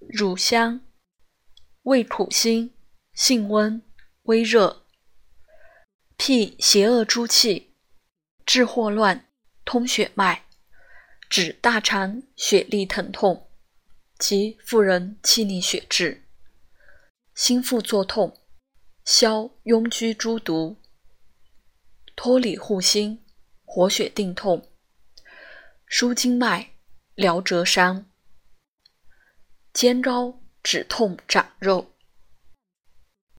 乳香，味苦辛，性温，微热，辟邪恶诸气，治霍乱，通血脉，止大肠血痢疼痛及妇人气逆血滞、心腹作痛，消痈疽诸毒，脱里护心，活血定痛，舒经脉，疗折伤。煎膏止痛长肉。